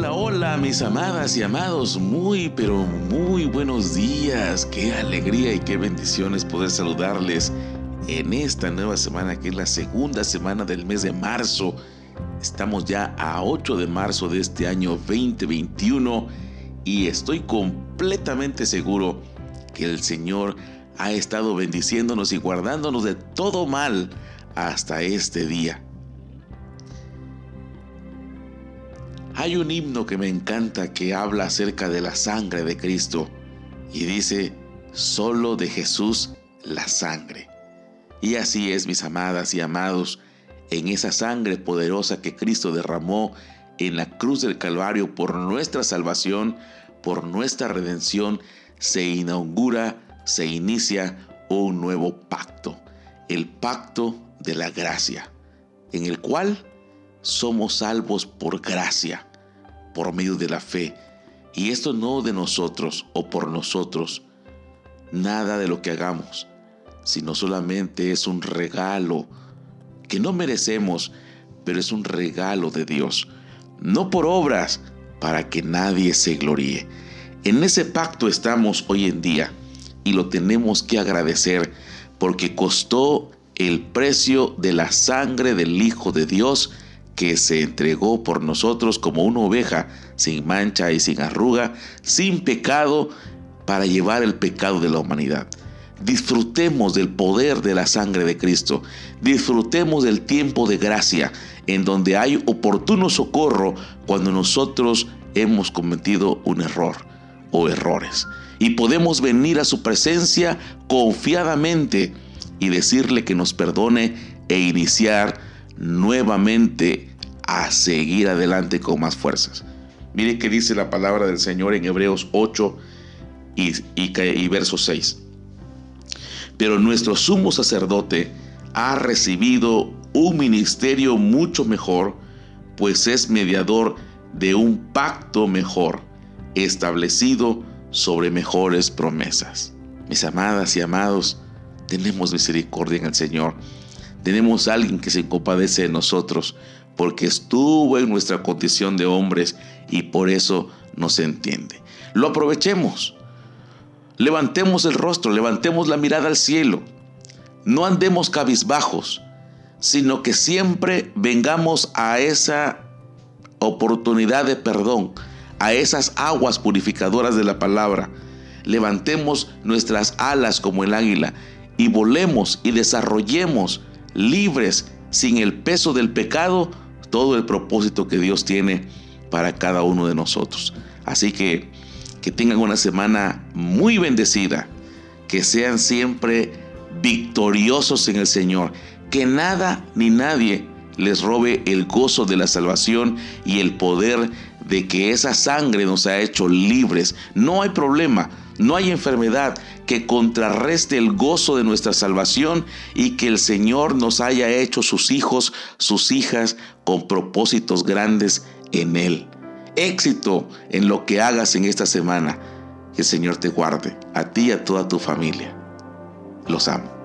Hola, hola, mis amadas y amados, muy, pero muy buenos días. Qué alegría y qué bendiciones poder saludarles en esta nueva semana que es la segunda semana del mes de marzo. Estamos ya a 8 de marzo de este año 2021 y estoy completamente seguro que el Señor ha estado bendiciéndonos y guardándonos de todo mal hasta este día. Hay un himno que me encanta que habla acerca de la sangre de Cristo y dice, solo de Jesús la sangre. Y así es, mis amadas y amados, en esa sangre poderosa que Cristo derramó en la cruz del Calvario por nuestra salvación, por nuestra redención, se inaugura, se inicia un nuevo pacto, el pacto de la gracia, en el cual somos salvos por gracia por medio de la fe. Y esto no de nosotros o por nosotros, nada de lo que hagamos, sino solamente es un regalo que no merecemos, pero es un regalo de Dios, no por obras, para que nadie se gloríe. En ese pacto estamos hoy en día y lo tenemos que agradecer porque costó el precio de la sangre del Hijo de Dios que se entregó por nosotros como una oveja sin mancha y sin arruga, sin pecado, para llevar el pecado de la humanidad. Disfrutemos del poder de la sangre de Cristo. Disfrutemos del tiempo de gracia en donde hay oportuno socorro cuando nosotros hemos cometido un error o errores. Y podemos venir a su presencia confiadamente y decirle que nos perdone e iniciar nuevamente a seguir adelante con más fuerzas. Mire que dice la palabra del Señor en Hebreos 8 y, y, verso 6. Pero nuestro sumo sacerdote ha recibido un ministerio mucho mejor, pues es mediador de un pacto mejor, establecido sobre mejores promesas. Mis amadas y amados, tenemos misericordia en el Señor. Tenemos alguien que se compadece de nosotros, porque estuvo en nuestra condición de hombres y por eso nos entiende. Lo aprovechemos. Levantemos el rostro, levantemos la mirada al cielo. No andemos cabizbajos, sino que siempre vengamos a esa oportunidad de perdón, a esas aguas purificadoras de la palabra. Levantemos nuestras alas como el águila y volemos y desarrollemos libres sin el peso del pecado todo el propósito que Dios tiene para cada uno de nosotros. Así que que tengan una semana muy bendecida, que sean siempre victoriosos en el Señor, que nada ni nadie les robe el gozo de la salvación y el poder de que esa sangre nos ha hecho libres. No hay problema, no hay enfermedad que contrarreste el gozo de nuestra salvación y que el Señor nos haya hecho sus hijos, sus hijas, con propósitos grandes en Él. Éxito en lo que hagas en esta semana. Que el Señor te guarde, a ti y a toda tu familia. Los amo.